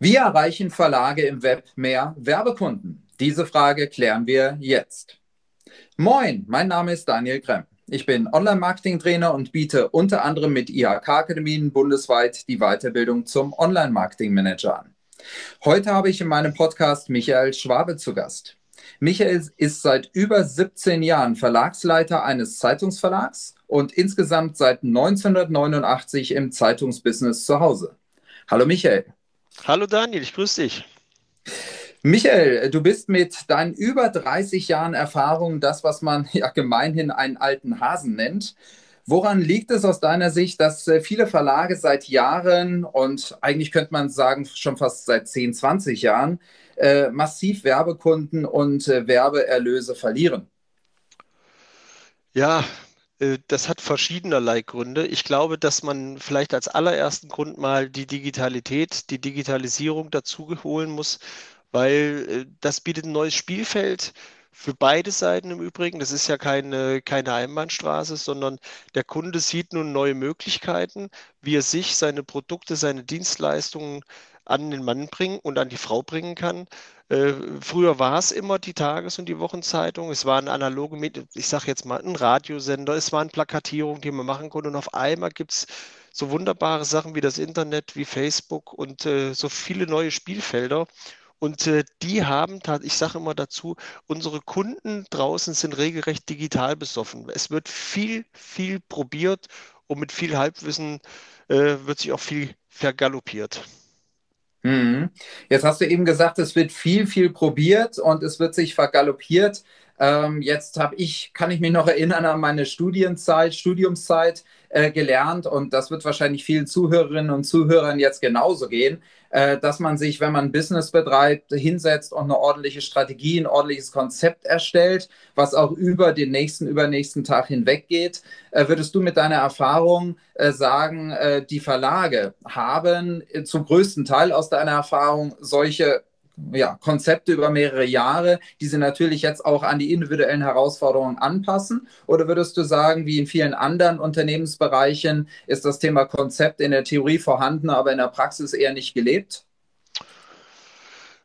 Wie erreichen Verlage im Web mehr Werbekunden? Diese Frage klären wir jetzt. Moin, mein Name ist Daniel Gremm. Ich bin Online-Marketing-Trainer und biete unter anderem mit IHK-Akademien bundesweit die Weiterbildung zum Online-Marketing-Manager an. Heute habe ich in meinem Podcast Michael Schwabe zu Gast. Michael ist seit über 17 Jahren Verlagsleiter eines Zeitungsverlags und insgesamt seit 1989 im Zeitungsbusiness zu Hause. Hallo Michael. Hallo Daniel, ich grüße dich. Michael, du bist mit deinen über 30 Jahren Erfahrung das, was man ja gemeinhin einen alten Hasen nennt. Woran liegt es aus deiner Sicht, dass äh, viele Verlage seit Jahren und eigentlich könnte man sagen schon fast seit 10, 20 Jahren äh, massiv Werbekunden und äh, Werbeerlöse verlieren? Ja, das hat verschiedenerlei Gründe. Ich glaube, dass man vielleicht als allerersten Grund mal die Digitalität, die Digitalisierung dazu holen muss, weil äh, das bietet ein neues Spielfeld für beide Seiten im Übrigen. Das ist ja keine, keine Einbahnstraße, sondern der Kunde sieht nun neue Möglichkeiten, wie er sich, seine Produkte, seine Dienstleistungen an den Mann bringen und an die Frau bringen kann. Äh, früher war es immer die Tages- und die Wochenzeitung. Es waren analoge Medien, ich sage jetzt mal ein Radiosender, es waren Plakatierungen, die man machen konnte. Und auf einmal gibt es so wunderbare Sachen wie das Internet, wie Facebook und äh, so viele neue Spielfelder. Und äh, die haben, ich sage immer dazu, unsere Kunden draußen sind regelrecht digital besoffen. Es wird viel, viel probiert und mit viel Halbwissen äh, wird sich auch viel vergaloppiert. Mhm. Jetzt hast du eben gesagt, es wird viel, viel probiert und es wird sich vergaloppiert. Ähm, jetzt habe ich, kann ich mich noch erinnern an meine Studienzeit, Studiumszeit äh, gelernt und das wird wahrscheinlich vielen Zuhörerinnen und Zuhörern jetzt genauso gehen, äh, dass man sich, wenn man Business betreibt, hinsetzt und eine ordentliche Strategie, ein ordentliches Konzept erstellt, was auch über den nächsten, übernächsten Tag hinweg geht. Äh, würdest du mit deiner Erfahrung äh, sagen, äh, die Verlage haben äh, zum größten Teil aus deiner Erfahrung solche ja, Konzepte über mehrere Jahre, die sie natürlich jetzt auch an die individuellen Herausforderungen anpassen? Oder würdest du sagen, wie in vielen anderen Unternehmensbereichen ist das Thema Konzept in der Theorie vorhanden, aber in der Praxis eher nicht gelebt?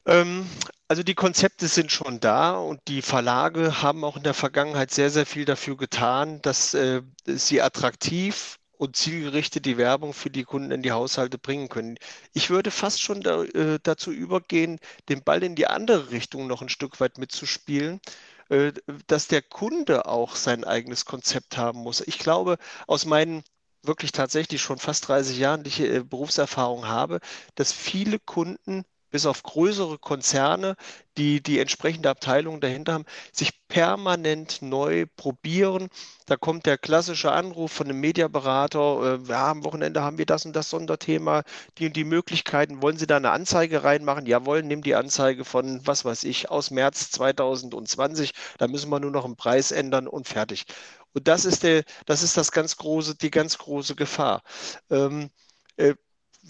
Ähm, also die Konzepte sind schon da und die Verlage haben auch in der Vergangenheit sehr, sehr viel dafür getan, dass äh, sie attraktiv und zielgerichtet die Werbung für die Kunden in die Haushalte bringen können. Ich würde fast schon da, äh, dazu übergehen, den Ball in die andere Richtung noch ein Stück weit mitzuspielen, äh, dass der Kunde auch sein eigenes Konzept haben muss. Ich glaube, aus meinen wirklich tatsächlich schon fast 30 Jahren, die ich äh, Berufserfahrung habe, dass viele Kunden bis auf größere Konzerne, die die entsprechende Abteilung dahinter haben, sich permanent neu probieren. Da kommt der klassische Anruf von einem Mediaberater, äh, ja, am Wochenende haben wir das und das Sonderthema, die und die Möglichkeiten, wollen Sie da eine Anzeige reinmachen? Jawohl, nimm die Anzeige von, was weiß ich, aus März 2020, da müssen wir nur noch einen Preis ändern und fertig. Und das ist, der, das, ist das ganz große, die ganz große Gefahr. Ähm, äh,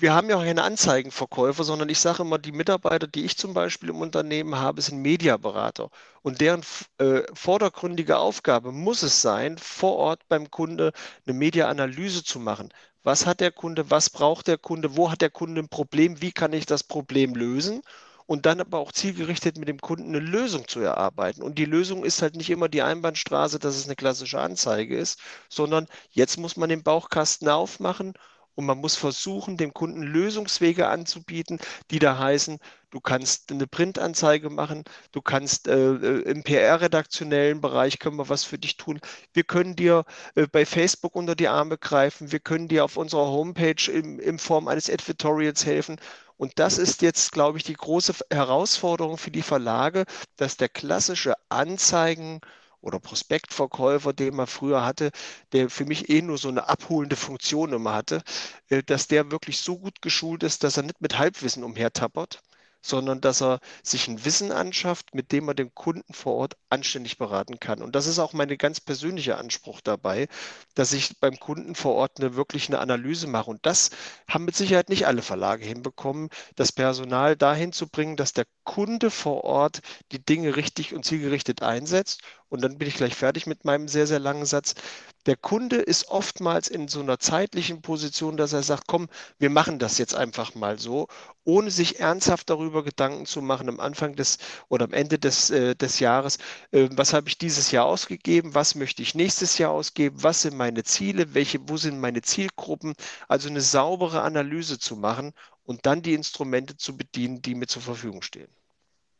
wir haben ja auch keine Anzeigenverkäufer, sondern ich sage immer, die Mitarbeiter, die ich zum Beispiel im Unternehmen habe, sind Mediaberater. Und deren äh, vordergründige Aufgabe muss es sein, vor Ort beim Kunde eine Mediaanalyse zu machen. Was hat der Kunde, was braucht der Kunde, wo hat der Kunde ein Problem, wie kann ich das Problem lösen? Und dann aber auch zielgerichtet mit dem Kunden eine Lösung zu erarbeiten. Und die Lösung ist halt nicht immer die Einbahnstraße, dass es eine klassische Anzeige ist, sondern jetzt muss man den Bauchkasten aufmachen und man muss versuchen, dem Kunden Lösungswege anzubieten, die da heißen, du kannst eine Printanzeige machen, du kannst äh, äh im PR-redaktionellen Bereich können wir was für dich tun. Wir können dir äh, bei Facebook unter die Arme greifen, wir können dir auf unserer Homepage in, in Form eines Editorials helfen. Und das ist jetzt, glaube ich, die große Herausforderung für die Verlage, dass der klassische Anzeigen- oder Prospektverkäufer, den man früher hatte, der für mich eh nur so eine abholende Funktion immer hatte, äh, dass der wirklich so gut geschult ist, dass er nicht mit Halbwissen umhertappert, sondern dass er sich ein Wissen anschafft, mit dem er den Kunden vor Ort anständig beraten kann. Und das ist auch mein ganz persönlicher Anspruch dabei, dass ich beim Kunden vor Ort eine wirklich eine Analyse mache. Und das haben mit Sicherheit nicht alle Verlage hinbekommen, das Personal dahin zu bringen, dass der Kunde vor Ort die Dinge richtig und zielgerichtet einsetzt. Und dann bin ich gleich fertig mit meinem sehr, sehr langen Satz, Der Kunde ist oftmals in so einer zeitlichen Position, dass er sagt, komm, wir machen das jetzt einfach mal so, ohne sich ernsthaft darüber Gedanken zu machen am Anfang des oder am Ende des, äh, des Jahres, äh, was habe ich dieses Jahr ausgegeben, was möchte ich nächstes Jahr ausgeben, was sind meine Ziele, welche, wo sind meine Zielgruppen, also eine saubere Analyse zu machen und dann die Instrumente zu bedienen, die mir zur Verfügung stehen.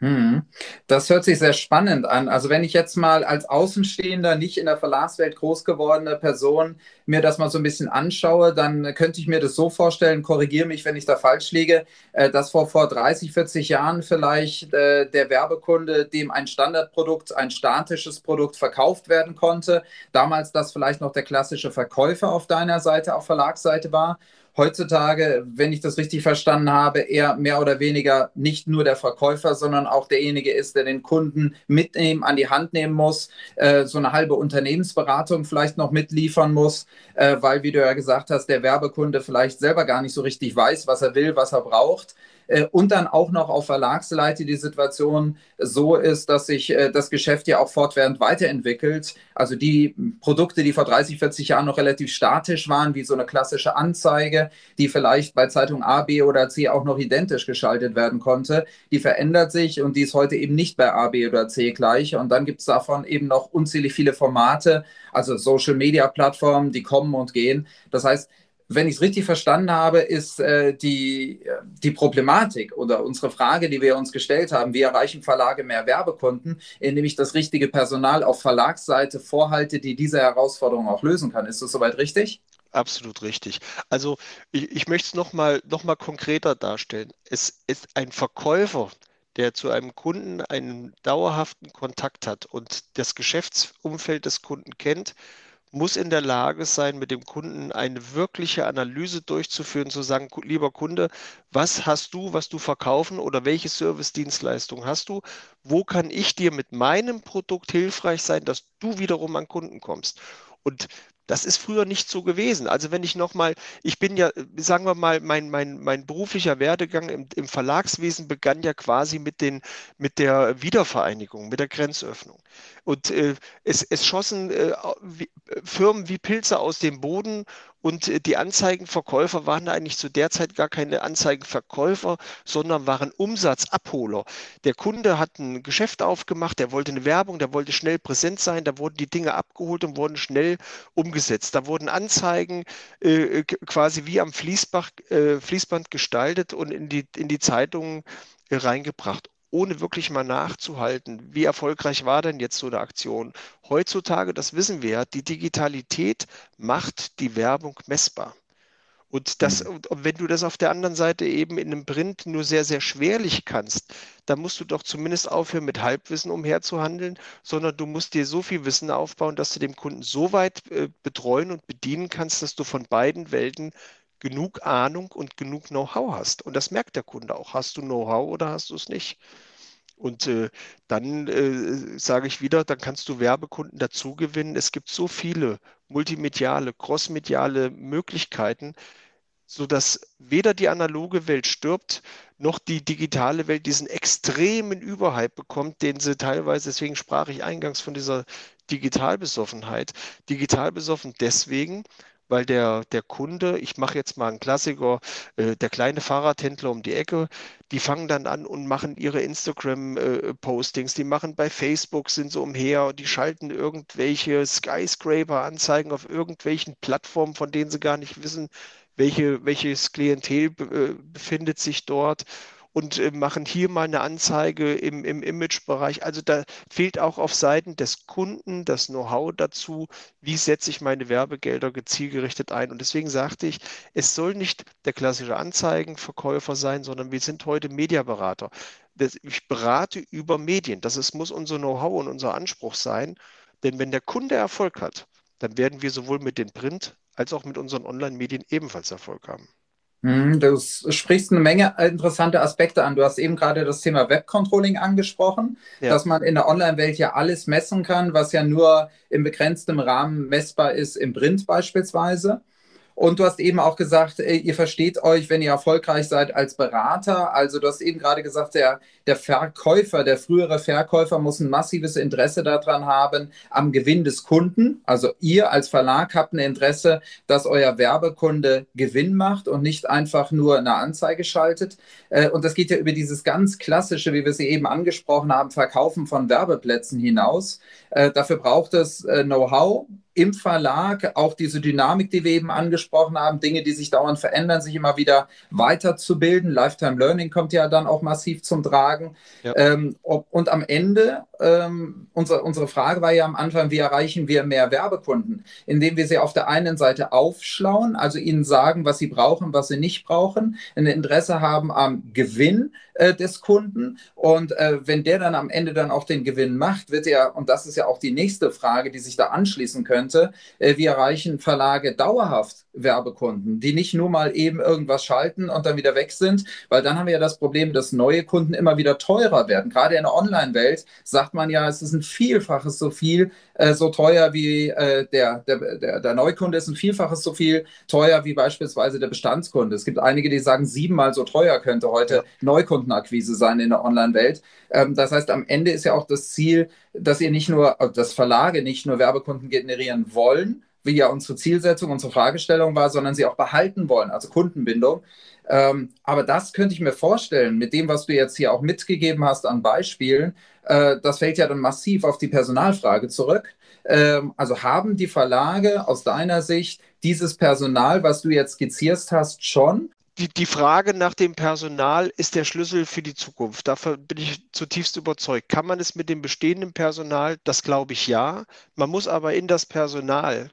Hm. Das hört sich sehr spannend an. Also wenn ich jetzt mal als Außenstehender, nicht in der Verlagswelt groß gewordene Person mir das mal so ein bisschen anschaue, dann könnte ich mir das so vorstellen, korrigiere mich, wenn ich da falsch liege, äh, dass vor, vor 30, 40 Jahren vielleicht äh, der Werbekunde, dem ein Standardprodukt, ein statisches Produkt verkauft werden konnte, damals das vielleicht noch der klassische Verkäufer auf deiner Seite, auf Verlagsseite war heutzutage, wenn ich das richtig verstanden habe, eher mehr oder weniger nicht nur der Verkäufer, sondern auch derjenige ist, der den Kunden mitnehmen, an die Hand nehmen muss, äh, so eine halbe Unternehmensberatung vielleicht noch mitliefern muss, äh, weil, wie du ja gesagt hast, der Werbekunde vielleicht selber gar nicht so richtig weiß, was er will, was er braucht und dann auch noch auf Verlagsseite die Situation so ist, dass sich äh, das Geschäft ja auch fortwährend weiterentwickelt. Also die Produkte, die vor 30, 40 Jahren noch relativ statisch waren, wie so eine klassische Anzeige, die vielleicht bei Zeitung A, B oder C auch noch identisch geschaltet werden konnte, die verändert sich und die ist heute eben nicht bei A, B oder C gleich. Und dann gibt es davon eben noch unzählig viele Formate, also Social-Media-Plattformen, die kommen und gehen. Das heißt, wenn ich es richtig verstanden habe, ist äh, die, die Problematik oder unsere Frage, die wir uns gestellt haben, wie erreichen Verlage mehr Werbekunden, indem ich das richtige Personal auf Verlagsseite vorhalte, die diese Herausforderung auch lösen kann. Ist das soweit richtig? Absolut richtig. Also ich, ich möchte es nochmal noch mal konkreter darstellen. Es ist ein Verkäufer, der zu einem Kunden einen dauerhaften Kontakt hat und das Geschäftsumfeld des Kunden kennt, muss in der Lage sein, mit dem Kunden eine wirkliche Analyse durchzuführen, zu sagen, lieber Kunde, was hast du, was du verkaufen oder welche Service-Dienstleistung hast du? Wo kann ich dir mit meinem Produkt hilfreich sein, dass du wiederum an Kunden kommst? Und das ist früher nicht so gewesen. Also wenn ich nochmal, ich bin ja, sagen wir mal, mein, mein, mein beruflicher Werdegang im, im Verlagswesen begann ja quasi mit, den, mit der Wiedervereinigung, mit der Grenzöffnung. Und äh, es, es schossen äh, wie, Firmen wie Pilze aus dem Boden und äh, die Anzeigenverkäufer waren eigentlich zu der Zeit gar keine Anzeigenverkäufer, sondern waren Umsatzabholer. Der Kunde hat ein Geschäft aufgemacht, der wollte eine Werbung, der wollte schnell präsent sein, da wurden die Dinge abgeholt und wurden schnell umgesetzt. Da wurden Anzeigen äh, quasi wie am Fließbach, äh, Fließband gestaltet und in die, in die Zeitungen äh, reingebracht ohne wirklich mal nachzuhalten, wie erfolgreich war denn jetzt so eine Aktion. Heutzutage, das wissen wir ja, die Digitalität macht die Werbung messbar. Und, das, mhm. und wenn du das auf der anderen Seite eben in einem Print nur sehr, sehr schwerlich kannst, dann musst du doch zumindest aufhören, mit Halbwissen umherzuhandeln, sondern du musst dir so viel Wissen aufbauen, dass du dem Kunden so weit äh, betreuen und bedienen kannst, dass du von beiden Welten genug Ahnung und genug Know-how hast. Und das merkt der Kunde auch. Hast du Know-how oder hast du es nicht? Und äh, dann äh, sage ich wieder, dann kannst du Werbekunden dazu gewinnen. Es gibt so viele multimediale, crossmediale Möglichkeiten, sodass weder die analoge Welt stirbt, noch die digitale Welt diesen extremen Überhype bekommt, den sie teilweise, deswegen sprach ich eingangs von dieser Digitalbesoffenheit. Digital besoffen deswegen, weil der, der Kunde, ich mache jetzt mal einen Klassiker, äh, der kleine Fahrradhändler um die Ecke, die fangen dann an und machen ihre Instagram-Postings, äh, die machen bei Facebook, sind so umher, die schalten irgendwelche Skyscraper-Anzeigen auf irgendwelchen Plattformen, von denen sie gar nicht wissen, welche, welches Klientel äh, befindet sich dort und äh, machen hier mal eine Anzeige im, im Imagebereich. Also da fehlt auch auf Seiten des Kunden das Know-how dazu, wie setze ich meine Werbegelder zielgerichtet ein. Und deswegen sagte ich, es soll nicht der klassische Anzeigenverkäufer sein, sondern wir sind heute Mediaberater. Ich berate über Medien. Das ist, muss unser Know-how und unser Anspruch sein. Denn wenn der Kunde Erfolg hat, dann werden wir sowohl mit den Print- als auch mit unseren Online-Medien ebenfalls Erfolg haben. Hm, du sprichst eine Menge interessante Aspekte an. Du hast eben gerade das Thema Webcontrolling angesprochen, ja. dass man in der Online-Welt ja alles messen kann, was ja nur im begrenzten Rahmen messbar ist im Print beispielsweise. Und du hast eben auch gesagt, äh, ihr versteht euch, wenn ihr erfolgreich seid, als Berater. Also du hast eben gerade gesagt, der, der Verkäufer, der frühere Verkäufer muss ein massives Interesse daran haben, am Gewinn des Kunden. Also ihr als Verlag habt ein Interesse, dass euer Werbekunde Gewinn macht und nicht einfach nur eine Anzeige schaltet. Äh, und das geht ja über dieses ganz klassische, wie wir sie eben angesprochen haben, Verkaufen von Werbeplätzen hinaus. Äh, dafür braucht es Know-how im Verlag auch diese Dynamik, die wir eben angesprochen haben, Dinge, die sich dauernd verändern, sich immer wieder weiterzubilden. Lifetime Learning kommt ja dann auch massiv zum Tragen. Ja. Ähm, ob, und am Ende, ähm, unsere, unsere Frage war ja am Anfang, wie erreichen wir mehr Werbekunden? Indem wir sie auf der einen Seite aufschlauen, also ihnen sagen, was sie brauchen, was sie nicht brauchen, ein Interesse haben am Gewinn äh, des Kunden. Und äh, wenn der dann am Ende dann auch den Gewinn macht, wird er, und das ist ja auch die nächste Frage, die sich da anschließen könnte. Äh, wir erreichen Verlage dauerhaft Werbekunden, die nicht nur mal eben irgendwas schalten und dann wieder weg sind, weil dann haben wir ja das Problem, dass neue Kunden immer wieder teurer werden. Gerade in der Online-Welt sagt man ja, es ist ein Vielfaches so viel, äh, so teuer wie äh, der, der, der, Neukunde ist ein Vielfaches so viel teuer wie beispielsweise der Bestandskunde. Es gibt einige, die sagen, siebenmal so teuer könnte heute ja. Neukundenakquise sein in der Online-Welt. Ähm, das heißt, am Ende ist ja auch das Ziel, dass ihr nicht nur, dass Verlage nicht nur Werbekunden generieren wollen, wie ja unsere Zielsetzung, unsere Fragestellung war, sondern sie auch behalten wollen, also Kundenbindung. Ähm, aber das könnte ich mir vorstellen, mit dem, was du jetzt hier auch mitgegeben hast an Beispielen, äh, das fällt ja dann massiv auf die Personalfrage zurück. Ähm, also haben die Verlage aus deiner Sicht dieses Personal, was du jetzt skizziert hast, schon? Die, die Frage nach dem Personal ist der Schlüssel für die Zukunft. Davon bin ich zutiefst überzeugt. Kann man es mit dem bestehenden Personal? Das glaube ich ja. Man muss aber in das Personal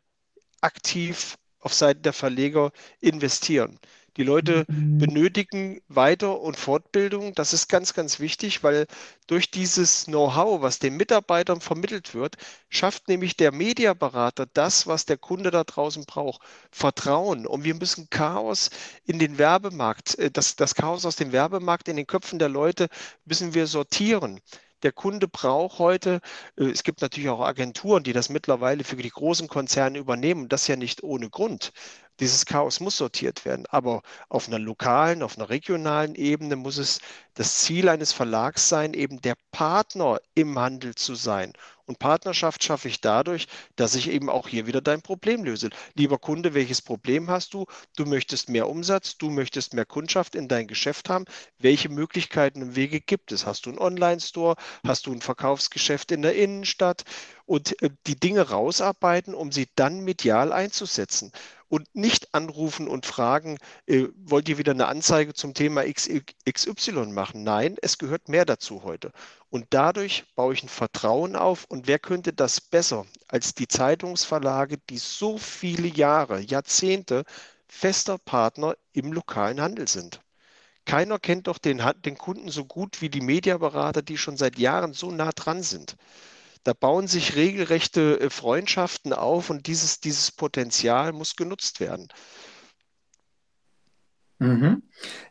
aktiv auf Seiten der Verleger investieren. Die Leute mhm. benötigen Weiter- und Fortbildung. Das ist ganz, ganz wichtig, weil durch dieses Know-how, was den Mitarbeitern vermittelt wird, schafft nämlich der Mediaberater das, was der Kunde da draußen braucht. Vertrauen. Und wir müssen Chaos in den Werbemarkt, äh, das, das Chaos aus dem Werbemarkt in den Köpfen der Leute müssen wir sortieren der Kunde braucht heute, äh, es gibt natürlich auch Agenturen, die das mittlerweile für die großen Konzerne übernehmen, das ja nicht ohne Grund. Dieses Chaos muss sortiert werden, aber auf einer lokalen, auf einer regionalen Ebene muss es das Ziel eines Verlags sein, eben der Partner im Handel zu sein. Und Partnerschaft schaffe ich dadurch, dass ich eben auch hier wieder dein Problem löse. Lieber Kunde, welches Problem hast du? Du möchtest mehr Umsatz, du möchtest mehr Kundschaft in dein Geschäft haben. Welche Möglichkeiten und Wege gibt es? Hast du einen Online-Store? Hast du ein Verkaufsgeschäft in der Innenstadt? Und äh, die Dinge rausarbeiten, um sie dann medial einzusetzen und nicht anrufen und fragen, äh, wollt ihr wieder eine Anzeige zum Thema XY machen? Nein, es gehört mehr dazu heute. Und dadurch baue ich ein Vertrauen auf. Und wer könnte das besser als die Zeitungsverlage, die so viele Jahre, Jahrzehnte fester Partner im lokalen Handel sind? Keiner kennt doch den, den Kunden so gut wie die Mediaberater, die schon seit Jahren so nah dran sind. Da bauen sich regelrechte äh, Freundschaften auf und dieses, dieses Potenzial muss genutzt werden. Mhm.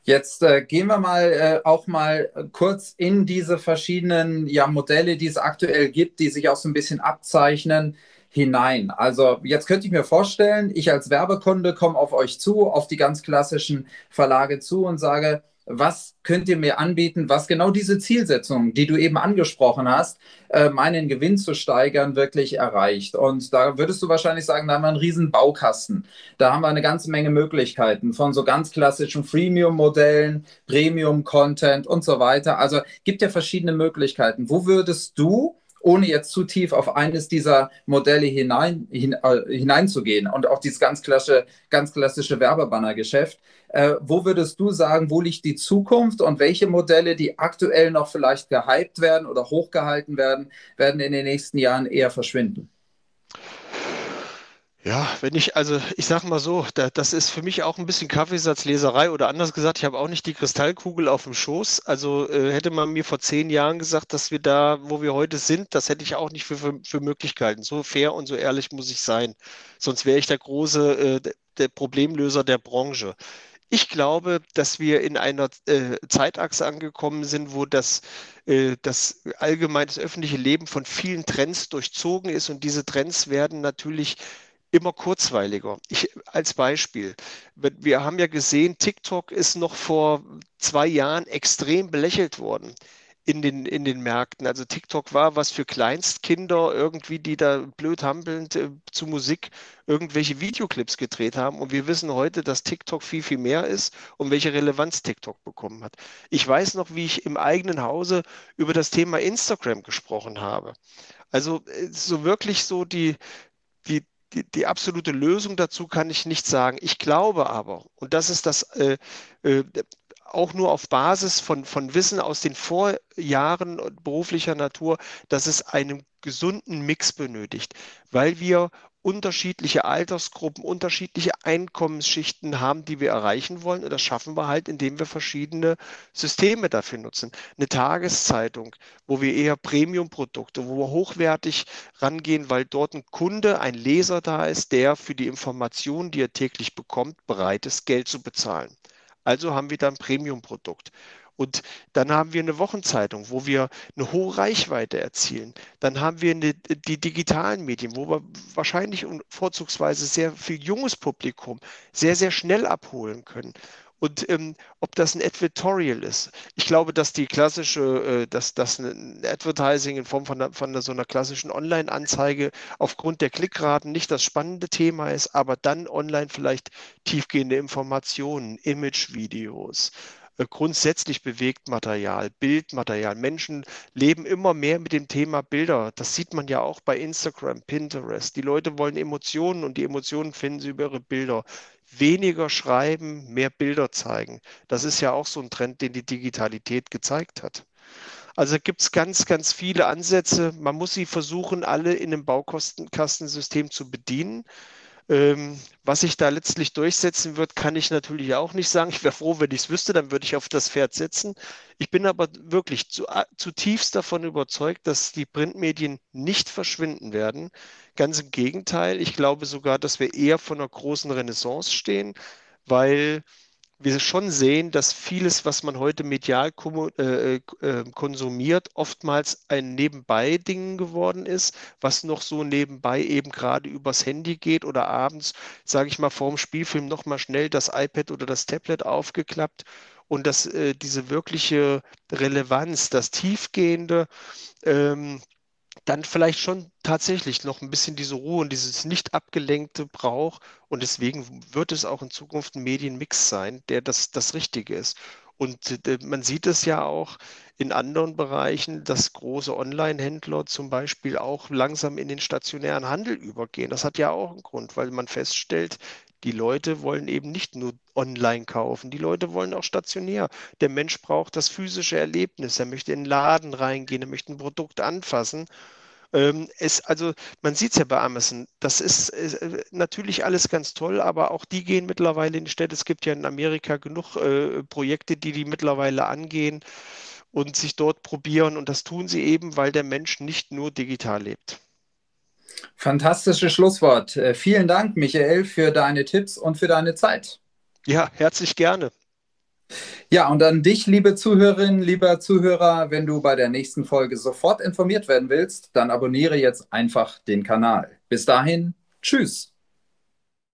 Jetzt äh, gehen wir mal äh, auch mal kurz in diese verschiedenen ja, Modelle, die es aktuell gibt, die sich auch so ein bisschen abzeichnen, hinein. Also jetzt könnte ich mir vorstellen, ich als Werbekunde komme auf euch zu, auf die ganz klassischen Verlage zu und sage, was könnt ihr mir anbieten, was genau diese Zielsetzung, die du eben angesprochen hast, äh, meinen Gewinn zu steigern, wirklich erreicht. Und da würdest du wahrscheinlich sagen, da haben wir einen riesen Baukasten. Da haben wir eine ganze Menge Möglichkeiten von so ganz klassischen Freemium-Modellen, Premium-Content und so weiter. Also gibt ja verschiedene Möglichkeiten. Wo würdest du ohne jetzt zu tief auf eines dieser Modelle hinein, hin, äh, hineinzugehen und auch dieses ganz klassische, ganz klassische Werbebannergeschäft. Äh, wo würdest du sagen, wo liegt die Zukunft und welche Modelle, die aktuell noch vielleicht gehypt werden oder hochgehalten werden, werden in den nächsten Jahren eher verschwinden? Ja, wenn ich, also ich sag mal so, da, das ist für mich auch ein bisschen Kaffeesatzleserei oder anders gesagt, ich habe auch nicht die Kristallkugel auf dem Schoß. Also äh, hätte man mir vor zehn Jahren gesagt, dass wir da, wo wir heute sind, das hätte ich auch nicht für, für, für Möglichkeiten. So fair und so ehrlich muss ich sein. Sonst wäre ich der große, äh, der Problemlöser der Branche. Ich glaube, dass wir in einer äh, Zeitachse angekommen sind, wo das, äh, das allgemeine öffentliche Leben von vielen Trends durchzogen ist und diese Trends werden natürlich immer kurzweiliger. Ich, als Beispiel, wir haben ja gesehen, TikTok ist noch vor zwei Jahren extrem belächelt worden in den, in den Märkten. Also TikTok war was für Kleinstkinder irgendwie, die da blöd hampelnd äh, zu Musik irgendwelche Videoclips gedreht haben. Und wir wissen heute, dass TikTok viel, viel mehr ist und welche Relevanz TikTok bekommen hat. Ich weiß noch, wie ich im eigenen Hause über das Thema Instagram gesprochen habe. Also äh, so wirklich so die, die, die, die, absolute Lösung dazu kann ich nicht sagen. Ich glaube aber, und das ist das äh, äh, auch nur auf Basis von, von Wissen aus den Vorjahren beruflicher Natur, dass es einen gesunden Mix benötigt, weil wir unterschiedliche Altersgruppen, unterschiedliche Einkommensschichten haben, die wir erreichen wollen. Und das schaffen wir halt, indem wir verschiedene Systeme dafür nutzen. Eine Tageszeitung, wo wir eher Premium-Produkte, wo wir hochwertig rangehen, weil dort ein Kunde, ein Leser da ist, der für die Informationen, die er täglich bekommt, bereit ist, Geld zu bezahlen. Also haben wir da ein Premium-Produkt. Und dann haben wir eine Wochenzeitung, wo wir eine hohe Reichweite erzielen. Dann haben wir eine, die digitalen Medien, wo wir wahrscheinlich und vorzugsweise sehr viel junges Publikum sehr, sehr schnell abholen können. Und ähm, ob das ein Advertorial ist. Ich glaube, dass die klassische, äh, dass das ein Advertising in Form von, von so einer klassischen Online-Anzeige aufgrund der Klickraten nicht das spannende Thema ist, aber dann online vielleicht tiefgehende Informationen, Image-Videos, grundsätzlich bewegt Material, Bildmaterial. Menschen leben immer mehr mit dem Thema Bilder. Das sieht man ja auch bei Instagram, Pinterest. Die Leute wollen Emotionen und die Emotionen finden sie über ihre Bilder weniger schreiben, mehr Bilder zeigen. Das ist ja auch so ein Trend, den die Digitalität gezeigt hat. Also gibt es ganz, ganz viele Ansätze. Man muss sie versuchen, alle in einem Baukastensystem zu bedienen. Ähm, was sich da letztlich durchsetzen wird, kann ich natürlich auch nicht sagen. Ich wäre froh, wenn ich es wüsste, dann würde ich auf das Pferd setzen. Ich bin aber wirklich zu, zutiefst davon überzeugt, dass die Printmedien nicht verschwinden werden. Ganz im Gegenteil, ich glaube sogar, dass wir eher vor einer großen Renaissance stehen, weil wir schon sehen, dass vieles, was man heute medial äh, äh, konsumiert, oftmals ein Nebenbei-Ding geworden ist, was noch so nebenbei eben gerade übers Handy geht oder abends, sage ich mal, vorm Spielfilm nochmal schnell das iPad oder das Tablet aufgeklappt und dass äh, diese wirkliche Relevanz, das Tiefgehende, ähm, dann vielleicht schon tatsächlich noch ein bisschen diese Ruhe und dieses nicht abgelenkte braucht. Und deswegen wird es auch in Zukunft ein Medienmix sein, der das, das Richtige ist. Und äh, man sieht es ja auch in anderen Bereichen, dass große Online-Händler zum Beispiel auch langsam in den stationären Handel übergehen. Das hat ja auch einen Grund, weil man feststellt, die Leute wollen eben nicht nur online kaufen, die Leute wollen auch stationär. Der Mensch braucht das physische Erlebnis, er möchte in den Laden reingehen, er möchte ein Produkt anfassen. Ähm, es, also man sieht es ja bei Amazon, das ist, ist, äh, natürlich alles ganz toll, aber auch die gehen mittlerweile in die Städte. Es gibt ja in Amerika genug äh, Projekte, die die mittlerweile angehen und sich dort probieren. Und das tun sie eben, weil der Mensch nicht nur digital lebt. Fantastisches Schlusswort. Äh, vielen Dank, Michael, für deine Tipps und für deine Zeit. Ja, herzlich gerne. Ja, und an dich, liebe Zuhörerinnen, lieber Zuhörer, wenn du bei der nächsten Folge sofort informiert werden willst, dann abonniere jetzt einfach den Kanal. Bis dahin, tschüss.